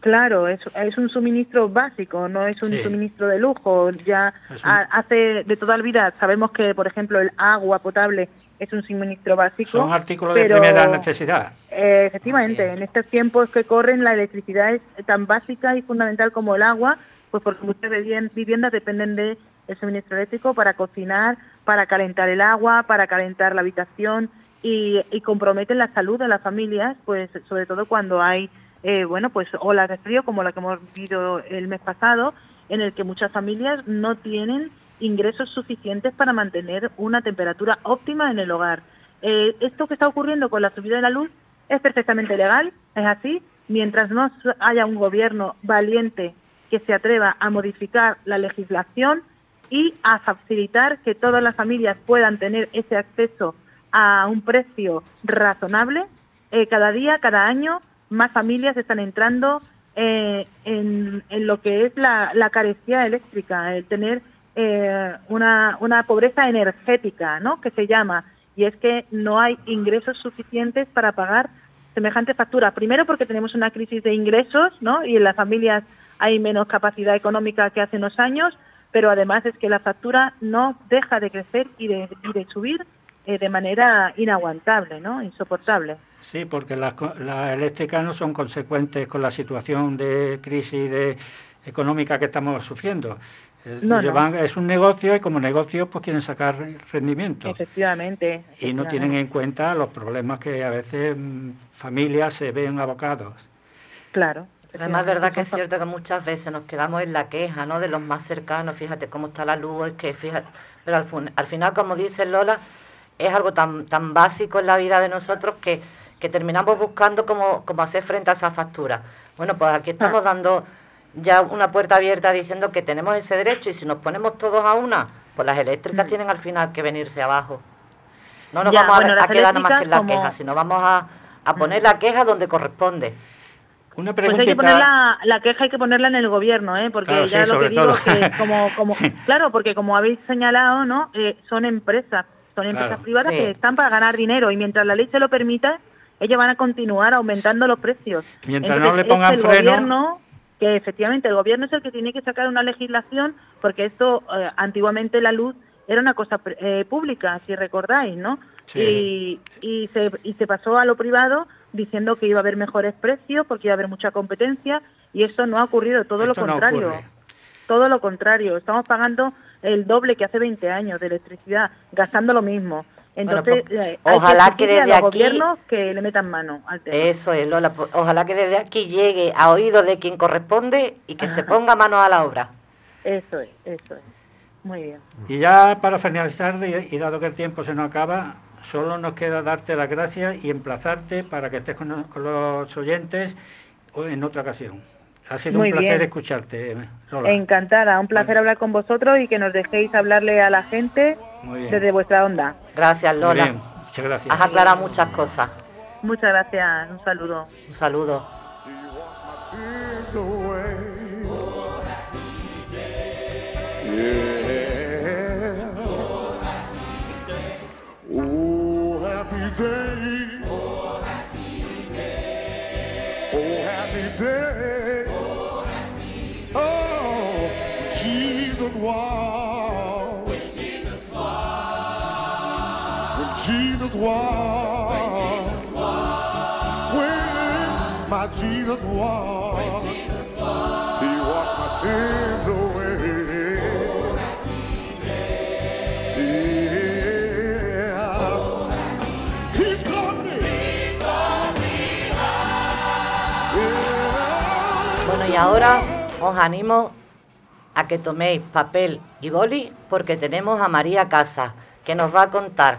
Claro, es, es un suministro básico, no es un Sí. suministro de lujo. Ya un- hace de toda la vida sabemos que, por ejemplo, el agua potable es un suministro básico. Son artículos de primera necesidad. eh, efectivamente, es. en estos tiempos que corren la electricidad es tan básica y fundamental como el agua, pues porque muchas vivien- viviendas dependen de el suministro eléctrico para cocinar, para calentar el agua, para calentar la habitación y, y comprometen la salud de las familias, pues sobre todo cuando hay eh, bueno pues olas de frío como la que hemos vivido el mes pasado, en el que muchas familias no tienen ingresos suficientes para mantener una temperatura óptima en el hogar. Eh, esto que está ocurriendo con la subida de la luz es perfectamente legal, es así. Mientras no haya un gobierno valiente que se atreva a modificar la legislación y a facilitar que todas las familias puedan tener ese acceso a un precio razonable, eh, cada día, cada año, más familias están entrando eh, en, lo que es la, la carecía eléctrica, el tener eh, una, una pobreza energética, ¿no? Que se llama. y es que no hay ingresos suficientes para pagar semejante factura. Primero porque tenemos una crisis de ingresos, ¿no? Y en las familias hay menos capacidad económica que hace unos años, pero además es que la factura no deja de crecer y de, y de subir eh, de manera inaguantable, ¿no? Insoportable. Sí, porque las, las eléctricas no son consecuentes con la situación de crisis económica que estamos sufriendo. Es, No, no. llevan- es un negocio y como negocio pues quieren sacar rendimiento. Efectivamente. Y no tienen en cuenta los problemas que a veces mm, familias se ven abocados. Claro. Además, es verdad que es cierto que muchas veces nos quedamos en la queja, ¿no? De los más cercanos, fíjate cómo está la luz, es que fíjate, pero al, fun- al final, como dice Lola, es algo tan, tan básico en la vida de nosotros que, que terminamos buscando cómo, cómo hacer frente a esa factura. Bueno, pues aquí estamos dando ya una puerta abierta diciendo que tenemos ese derecho y si nos ponemos todos a una, pues las eléctricas tienen al final que venirse abajo. No nos Ya, vamos a- bueno, a, las quedar más que en la como- queja, sino vamos a, a poner la queja donde corresponde. Una Pues hay que poner la, la queja hay que ponerla en el gobierno, ¿eh? porque Claro, ya sí, lo que digo que [laughs] como, como claro, porque como habéis señalado, ¿no? Eh, son empresas, son empresas Claro. privadas Sí. que están para ganar dinero y mientras la ley se lo permita, ellos van a continuar aumentando los precios. Mientras no le es pongan el freno. gobierno que efectivamente el gobierno es el que tiene que sacar una legislación porque esto eh, antiguamente la luz era una cosa eh, pública, si recordáis, ¿no? Sí. Y, y, se, y se pasó a lo privado diciendo que iba a haber mejores precios porque iba a haber mucha competencia y esto no ha ocurrido, todo Esto lo contrario. todo lo contrario, estamos pagando el doble que hace 20 años de electricidad, gastando lo mismo. Entonces, pues, eh, hay ojalá que desde a los aquí- gobiernos que le metan mano al tema. Eso es, Lola. Ojalá que desde aquí llegue a oídos de quien corresponde y que se ponga manos a la obra. Eso es, eso es. Muy bien. Y ya para finalizar, y dado que el tiempo se nos acaba, solo nos queda darte las gracias y emplazarte para que estés con, con los oyentes o en otra ocasión. Ha sido Muy un placer bien. escucharte, Lola. Encantada, un placer hablar con vosotros y que nos dejéis hablarle a la gente desde vuestra onda. Gracias, Muy Lola. bien, muchas gracias. Has aclarado muchas cosas. Muchas gracias, un saludo. Un saludo. Oh, happy day. Jesus was. When Jesus was. When my Jesus was. He washed my sins away. Yeah. He taught me. Yeah. Bueno, y ahora os animo a que toméis papel y boli porque tenemos a María Casa, que nos va a contar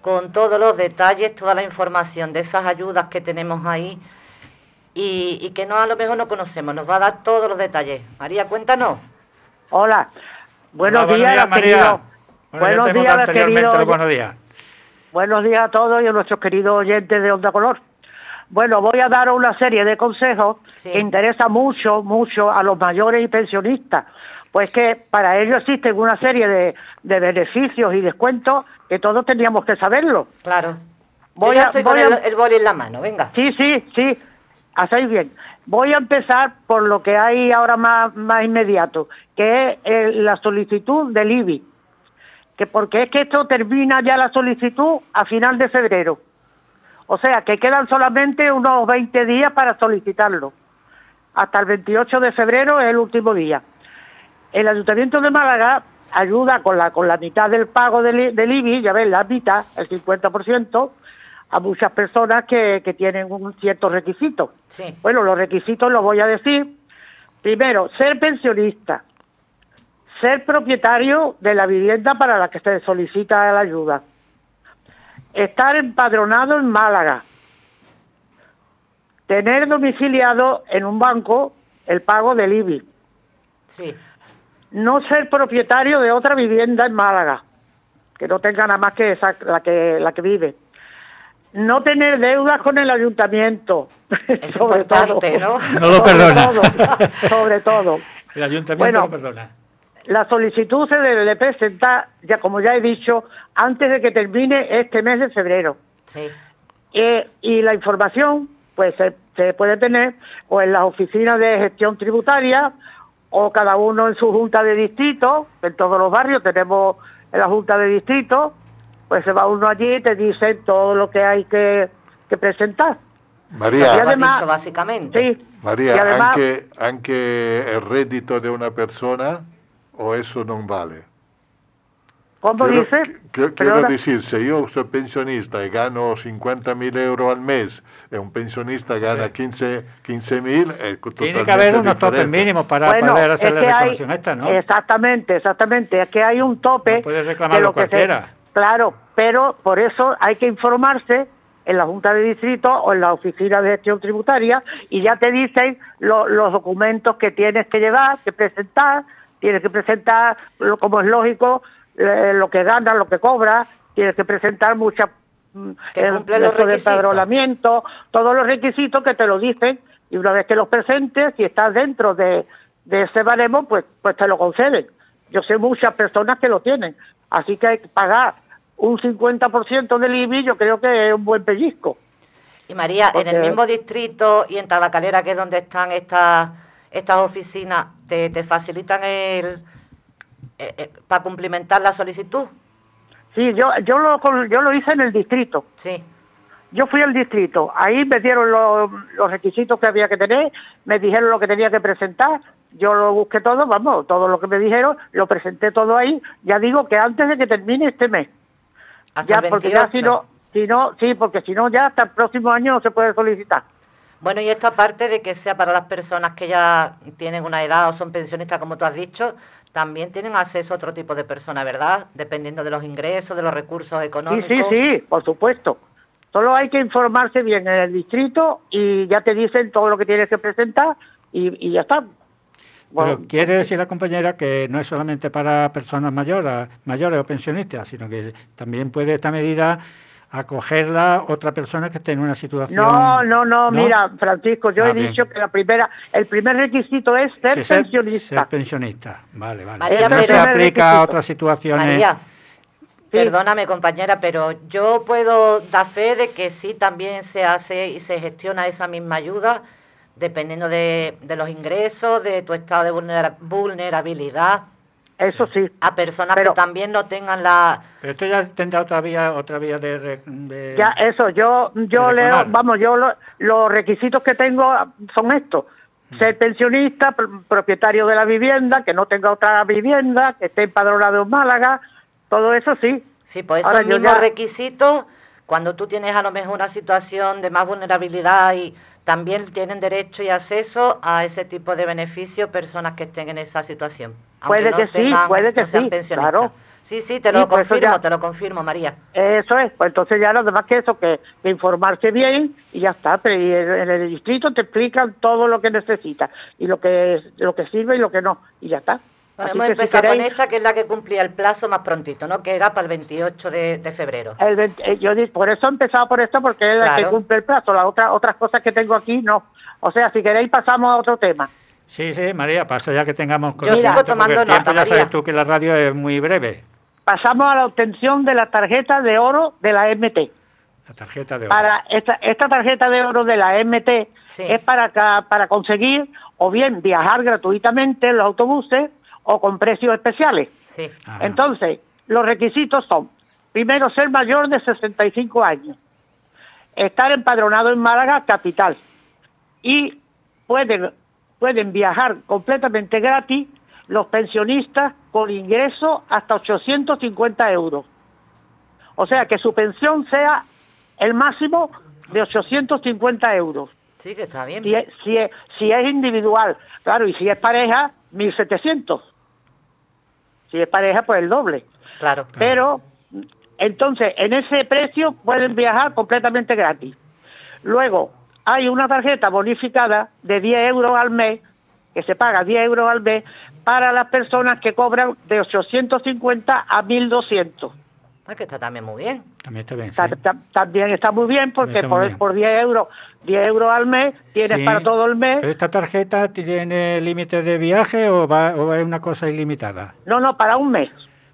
con todos los detalles, toda la información de esas ayudas que tenemos ahí y, y que no a lo mejor no conocemos. Nos va a dar todos los detalles. María, cuéntanos. Hola. Buenos Hola, días, María. Bueno, ya buenos días, anteriormente querido. buenos días. Buenos días a todos y a nuestros queridos oyentes de Onda Color. Bueno, voy a dar una serie de consejos Sí. que interesa mucho, mucho a los mayores y pensionistas. Pues que para ello existen una serie de, de beneficios y descuentos que todos teníamos que saberlo. Claro. Voy Yo ya a- estoy voy con a- el, el boli en la mano, venga. Sí, sí, sí, hacéis bien. Voy a empezar por lo que hay ahora más, más inmediato, que es eh, la solicitud del IBI. Que porque es que esto termina ya la solicitud a final de febrero. O sea, que quedan solamente unos 20 días para solicitarlo. Hasta el 28 de febrero es el último día. El Ayuntamiento de Málaga ayuda con la, con la mitad del pago del, IBI, ya ves, la mitad, el 50%, a muchas personas que, que tienen un cierto requisito. Sí. Bueno, los requisitos los voy a decir. Primero, ser pensionista, ser propietario de la vivienda para la que se solicita la ayuda, estar empadronado en Málaga, tener domiciliado en un banco el pago del IBI, Sí. No ser propietario de otra vivienda en Málaga, que no tenga nada más que esa, la que la que vive. No tener deudas con el ayuntamiento. Es [laughs] importante, ¿no? No lo Sobre perdona. todo, sobre todo. El ayuntamiento Bueno. lo perdona. la solicitud se debe de presentar, ya como ya he dicho, antes de que termine este mes de febrero. Sí. Eh, y la información pues se, se puede tener o en las oficinas de gestión tributaria o cada uno en su junta de distrito, en todos los barrios tenemos en la junta de distrito, pues se va uno allí y te dicen todo lo que hay que, que presentar. Maria, Y además- dicho básicamente. Sí. Maria y además, anche, anche il reddito di una persona o eso non vale? ¿Cómo Quiero, dice? quiero- decir, se io sono pensionista e gano 50.000 euro al mes e un pensionista gana 15 15.000, è totalmente Tiene que haber unos topes mínimos para Bueno, poder es hacer la que hay- reclamación esta, ¿no? Exactamente, exactamente. Es que hay un tope. No puedes reclamarlo de lo que se- cualquiera. claro, pero por eso hay que informarse en la Junta de Distrito o en la Oficina de Gestión Tributaria y ya te dicen lo- los documentos que tienes que llevar, que presentar. Tienes que presentar, como es lógico, eh, lo que ganas, lo que cobras. Tienes que presentar muchas mm, Que el cumple los de empadronamiento, todos los requisitos que te lo dicen y una vez que los presentes, si estás dentro de, de ese baremo, pues, pues te lo conceden. Yo sé muchas personas que lo tienen, así que hay que pagar un 50% del IBI, yo creo que es un buen pellizco. Y María, en el mismo distrito y en Tabacalera, que es donde están estas estas oficinas, ¿te, te facilitan el para cumplimentar la solicitud? Sí, yo, yo, lo, yo lo hice en el distrito. Sí. Yo fui al distrito, ahí me dieron los, los requisitos que había que tener, me dijeron lo que tenía que presentar, yo lo busqué todo, vamos, todo lo que me dijeron, lo presenté todo ahí, ya digo que antes de que termine este mes. Hasta ya, el porque ya 28. si no, si no, sí, porque si no ya hasta el próximo año no se puede solicitar. Bueno, y esto aparte de que sea para las personas que ya tienen una edad o son pensionistas, como tú has dicho, también tienen acceso a otro tipo de personas, ¿verdad? Dependiendo de los ingresos, de los recursos Sí, económicos. sí, sí, por supuesto. Solo hay que informarse bien en el distrito y ya te dicen todo lo que tienes que presentar y, y ya está. Bueno, Pero quiere decir la compañera que no es solamente para personas mayores, mayores o pensionistas, sino que también puede esta medida acogerla otra persona que esté en una situación. no, no, no, mira, Francisco, yo Ah, he bien. dicho que la primera, el primer requisito es ser Que ser- pensionista. Ser pensionista, vale, vale. María, no se aplica a otras situaciones. María, Sí. perdóname compañera, pero yo puedo dar fe de que sí también se hace y se gestiona esa misma ayuda dependiendo de, de los ingresos, de tu estado de vulnera- vulnerabilidad, Eso sí. a personas Pero- que también no tengan la... Pero esto ya tendrá otra vía, otra vía de, re- de- Ya, eso, yo, yo leo, vamos, yo lo- los requisitos que tengo son estos. Mm. Ser pensionista, pr- propietario de la vivienda, que no tenga otra vivienda, que esté empadronado en Málaga, todo eso sí. Sí, pues Ahora esos yo mismos ya- requisitos, cuando tú tienes a lo mejor una situación de más vulnerabilidad y también tienen derecho y acceso a ese tipo de beneficios personas que estén en esa situación. aunque Puede no que sí, puede que no sean sí, claro. Sí, sí, te lo confirmo, ya- te lo confirmo, María. Eso es, pues entonces ya lo demás que eso, que, informarse bien y ya está. Pero en el distrito te explican todo lo que necesitas y lo que lo que sirve y lo que no, y ya está. Bueno, Así hemos si empezado con esta, que es la que cumplía el plazo más prontito, ¿no? Que era para el 28 de, de febrero. El 20 eh, yo di- por eso he empezado por esto, porque es la que cumple el plazo. Las otras otras cosas que tengo aquí, no. O sea, si queréis pasamos a otro tema. Sí, sí, María, pasa ya que tengamos Yo sigo tomando el tiempo nota, ya sabes tú que la radio es muy breve. Pasamos a la obtención de la tarjeta de oro de la MT. La tarjeta de oro. Para esta, esta tarjeta de oro de la MT Sí. es para, para conseguir o bien viajar gratuitamente en los autobuses o con precios especiales. Sí. Entonces, los requisitos son, primero, ser mayor de 65 años, estar empadronado en Málaga, capital, y pueden, pueden viajar completamente gratis los pensionistas con ingreso hasta 850 euros. O sea, que su pensión sea el máximo de 850 euros. Sí, que está bien. Si es, si es, si es individual, claro, y si es pareja, 1.700. Si es pareja, pues el doble. Claro. Pero, entonces, en ese precio pueden viajar completamente gratis. Luego, hay una tarjeta bonificada de 10 euros al mes, que se paga 10 euros al mes, para las personas que cobran de 850 a 1.200. Ah, que está también muy bien. También está bien. También está muy bien porque muy por, bien. por 10 euros, 10 euros al mes tienes Sí. para todo el mes. ¿Pero esta tarjeta tiene límite de viaje o, va, o es una cosa ilimitada? No, no, para un mes.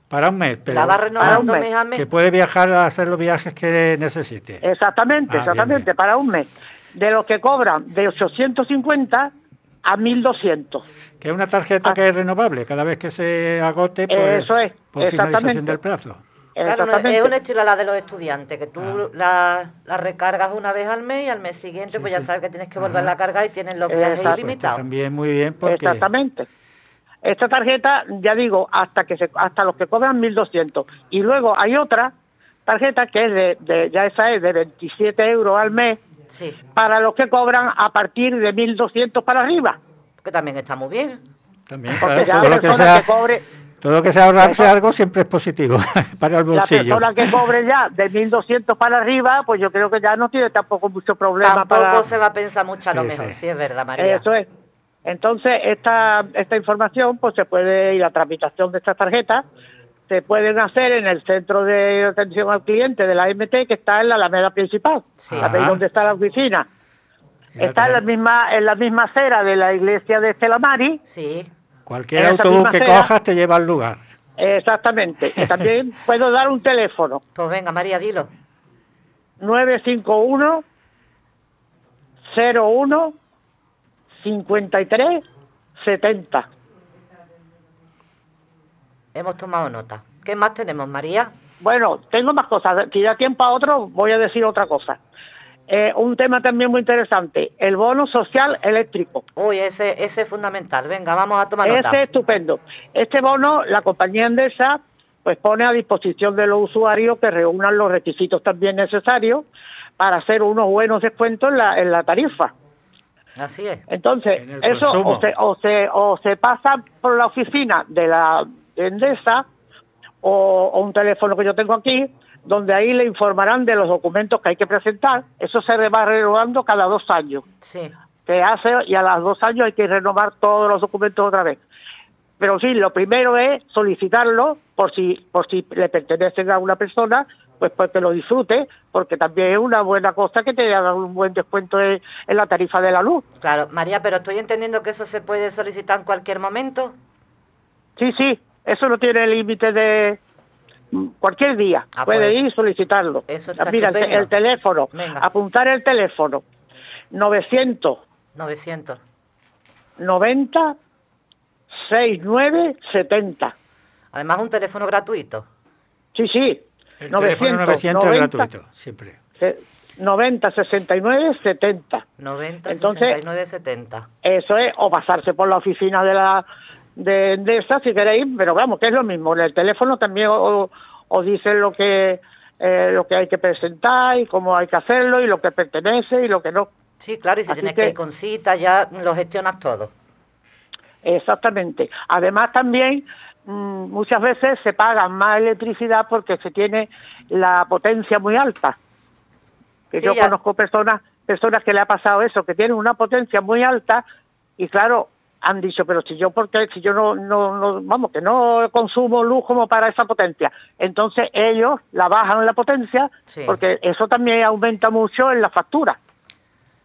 Para un mes, pero la va renovando mes. mes a mes. que puede viajar a hacer los viajes que necesite. Exactamente, Ah, exactamente, bien. para un mes. De los que cobran de 850 a 1200. Que es una tarjeta Ah. que es renovable cada vez que se agote por, Eso es, por finalización exactamente. del plazo. Claro, es un estilo a la de los estudiantes, que tú Ah. la, la recargas una vez al mes y al mes siguiente pues ya sabes que tienes que volverla a cargar y tienes los viajes. Pues ilimitados. también muy bien porque Exactamente. Esta tarjeta, ya digo, hasta que se, hasta los que cobran 1.200. Y luego hay otra tarjeta que es de, de- ya esa es de 27 euros al mes Sí, para los que cobran a partir de 1.200 para arriba. que también está muy bien. también Porque claro, ya la sea, que cobre, todo lo que sea ahorrarse Eso. algo siempre es positivo [laughs] para el la bolsillo. persona que cobre ya de 1.200 para arriba, pues yo creo que ya no tiene tampoco mucho problema Tampoco para... se va a pensar mucho a lo Sí, mejor, sí. sí, es verdad, María. Eso es. Entonces, esta, esta información, pues se puede, y la tramitación de estas tarjetas, se pueden hacer en el centro de atención al cliente de la MT, que está en la Alameda principal. Sí. ¿Sabéis Ajá. dónde está la oficina? Ya Está en la misma, en la misma acera de la iglesia de Celamari. Sí, Cualquier autobús que acera. cojas te lleva al lugar. Exactamente. Y también [laughs] puedo dar un teléfono. pues venga, María, dilo. 951 01 53 70. Hemos tomado nota. ¿Qué más tenemos, María? Bueno, tengo más cosas. Si da tiempo a otro, voy a decir otra cosa. Eh, un tema también muy interesante, el bono social eléctrico. Uy, ese, ese es fundamental. Venga, vamos a tomar Ese nota. es estupendo. Este bono, la compañía Endesa, pues pone a disposición de los usuarios que reúnan los requisitos también necesarios para hacer unos buenos descuentos en la, en la tarifa. Así es. Entonces, En eso o se, o, se, o se pasa por la oficina de la de Endesa o, o un teléfono que yo tengo aquí, donde ahí le informarán de los documentos que hay que presentar. Eso se va renovando cada dos años. Sí. Se hace y a los dos años hay que renovar todos los documentos otra vez. Pero sí, lo primero es solicitarlo por si, por si le pertenecen a una persona, pues pues que lo disfrute, porque también es una buena cosa que te hagan un buen descuento en- en la tarifa de la luz. Claro, María, pero estoy entendiendo que eso se puede solicitar en cualquier momento. Sí, sí, eso no tiene límite de cualquier día. Ah, Puede pues, ir y solicitarlo. eso está Mira, el, el teléfono, Venga. apuntar el teléfono, 990 900. 6970. Además, un teléfono gratuito. Sí, sí. El teléfono 900 es gratuito, siempre. se- 90 69 70. 90 Entonces- 69 70. Eso es, o pasarse por la oficina de la de Endesa si queréis, pero vamos, que es lo mismo. En el teléfono también os os dicen lo que eh, lo que hay que presentar y cómo hay que hacerlo y lo que pertenece y lo que no. Sí, claro, y si Así tienes que... que- ir con cita, ya lo gestionas todo. Exactamente. Además también mm, muchas veces se paga más electricidad porque se tiene la potencia muy alta. Que Sí, yo ya- conozco personas personas que le ha pasado eso, que tienen una potencia muy alta y claro, han dicho, pero si yo porque si yo no, no, no vamos, que no consumo luz como para esa potencia. Entonces ellos la bajan la potencia Sí. porque eso también aumenta mucho en la factura.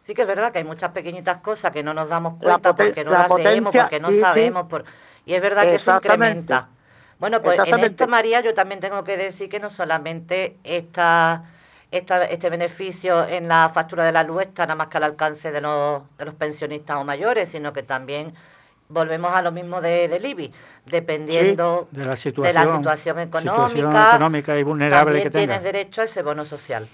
Sí que es verdad que hay muchas pequeñitas cosas que no nos damos cuenta porque no la las leemos, potencia, porque no sí, sí. sabemos. Por... Y es verdad que se Exactamente. incrementa. Bueno, pues en esto, María, yo también tengo que decir que no solamente esta, esta, este beneficio en la factura de la luz está nada más que al alcance de los, de los pensionistas o mayores, sino que también volvemos a lo mismo de, del IBI, dependiendo De la de situación, la situación económica, situación económica y vulnerable también que tenga. tienes derecho a ese bono social.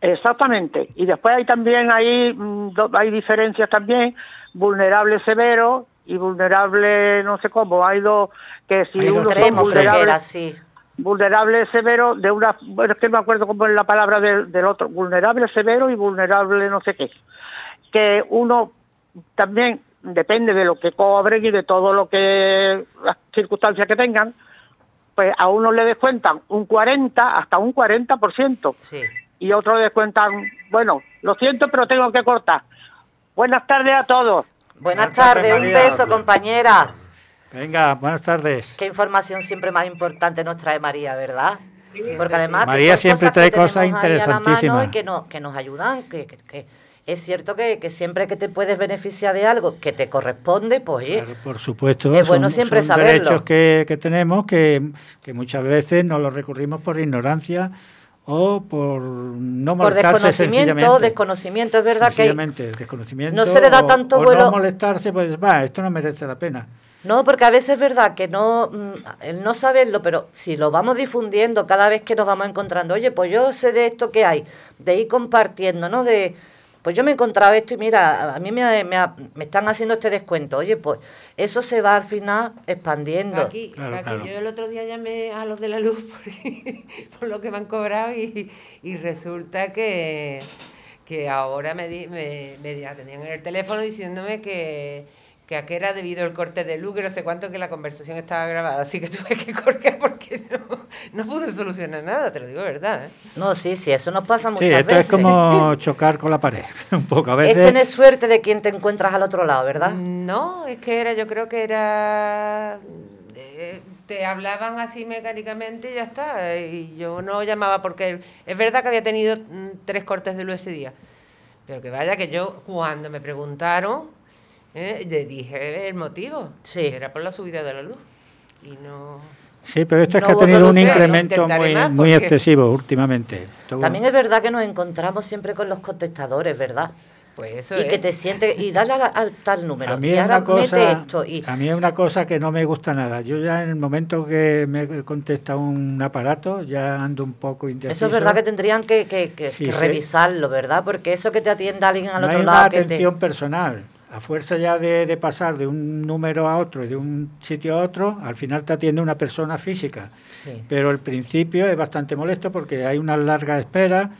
Exactamente. Y después hay también hay, mm, hay diferencias también, vulnerable severo y vulnerable no sé cómo. Hay dos que si Hay uno son que era vulnerable, severo de una, bueno es que no me acuerdo cómo es la palabra del, del otro, vulnerable severo y vulnerable no sé qué. Que uno también depende de lo que cobren y de todo lo que las circunstancias que tengan, pues a uno le descuentan un 40 hasta un 40% Sí. y otros descuentan, bueno, lo siento, pero tengo que cortar. Buenas tardes a todos. Buenas Buenas tardes, un beso, compañera. Venga, buenas tardes. Qué información siempre más importante nos trae María, ¿verdad? Porque además que María son siempre cosas trae que cosas interesantísimas. y que, no, que nos ayudan, que, que- que es cierto que, que siempre que te puedes beneficiar de algo que te corresponde, pues oye, Claro, por supuesto, Es bueno siempre son saberlo. derechos que, que tenemos que, que muchas veces no los recurrimos por ignorancia o por no por desconocimiento, desconocimiento, es verdad que desconocimiento no se le da o- tanto o vuelo- no molestarse, pues va, esto no merece la pena. No, porque a veces es verdad que no, mm, el no saberlo, pero si lo vamos difundiendo cada vez que nos vamos encontrando, oye, pues yo sé de esto que hay, de ir compartiendo, ¿no? De, pues yo me he encontrado esto y mira, a mí me, me ha- me están haciendo este descuento, oye, pues eso se va al final expandiendo. Aquí, Claro, Paqui, claro. yo el otro día llamé a los de la luz [laughs] por, por lo que me han cobrado y, y resulta que, que ahora me, di- me, me atendían en el teléfono diciéndome que, que a qué era debido el corte de luz, que no sé cuánto, que la conversación estaba grabada. Así que [laughs] tuve que correr porque no, no pude solucionar nada, te lo digo de verdad. ¿eh? No, sí, sí, eso nos pasa Sí, muchas esto veces. es como [laughs] chocar con la pared, [laughs] un poco. A Es veces tener suerte de quien te encuentras al otro lado, ¿verdad? No, es que era, yo creo que era. eh, te hablaban así mecánicamente y ya está. Y yo no llamaba porque. Es verdad que había tenido mm, tres cortes de luz ese día. Pero que vaya que yo, cuando me preguntaron, eh, le dije el motivo. Sí. que Era por la subida de la luz. Y no. Sí, pero esto es No que ha tenido un incremento muy, más muy excesivo últimamente. Esto- También es verdad que nos encontramos siempre con los contestadores, ¿verdad? Pues eso Y es. que te sientes, y dale al, al tal número, A mí, y es ahora una cosa, mete esto, y a mí es una cosa que no me gusta nada. Yo ya en el momento que me contesta un aparato ya ando un poco indeciso. eso es verdad que tendrían que, que- que- Sí, que sí. revisarlo, ¿verdad? Porque eso que te atienda alguien al no otro hay una lado que te... atención personal. A fuerza ya de, de pasar de un número a otro y de un sitio a otro, al final te atiende una persona física. Sí. Pero el principio es bastante molesto porque hay una larga espera,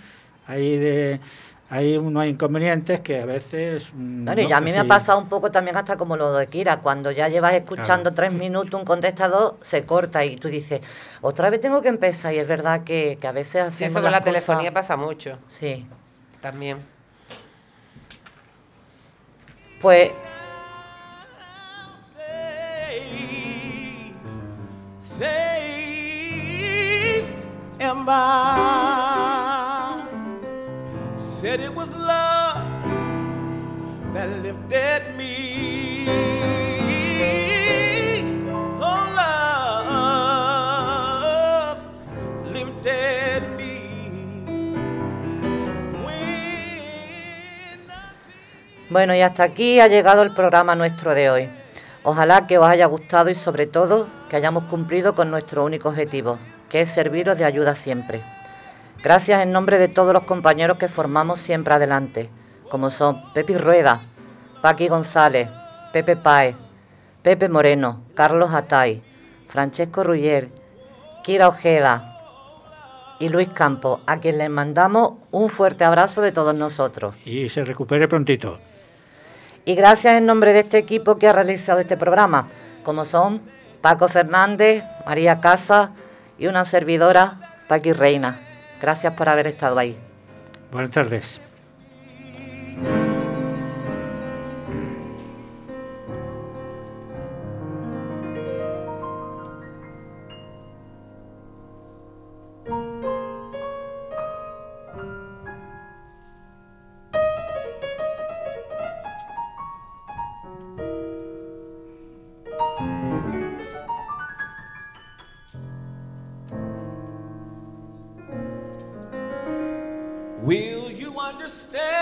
hay de hay unos inconvenientes que a veces... mm, Bueno, y no a mí me ha pasado un poco también hasta como lo de Kira, cuando ya llevas escuchando tres minutos un contestador, se corta y tú dices, otra vez tengo que empezar y es verdad que, que a veces Sí, hacemos eso con la cosas- telefonía pasa mucho. Sí, También. Pues. Said it was love that lifted me. Bueno, y hasta aquí ha llegado el programa nuestro de hoy. Ojalá que os haya gustado y sobre todo que hayamos cumplido con nuestro único objetivo, que es serviros de ayuda siempre. Gracias en nombre de todos los compañeros que formamos siempre adelante, como son Pepi Rueda, Paqui González, Pepe Páez, Pepe Moreno, Carlos Atay, Francesco Ruller, Kira Ojeda y Luis Campos, a quien les mandamos un fuerte abrazo de todos nosotros. Y se recupere prontito. Y gracias en nombre de este equipo que ha realizado este programa, como son Paco Fernández, María Casa y una servidora, Paqui Reina. Gracias por haber estado ahí. Buenas tardes. Understand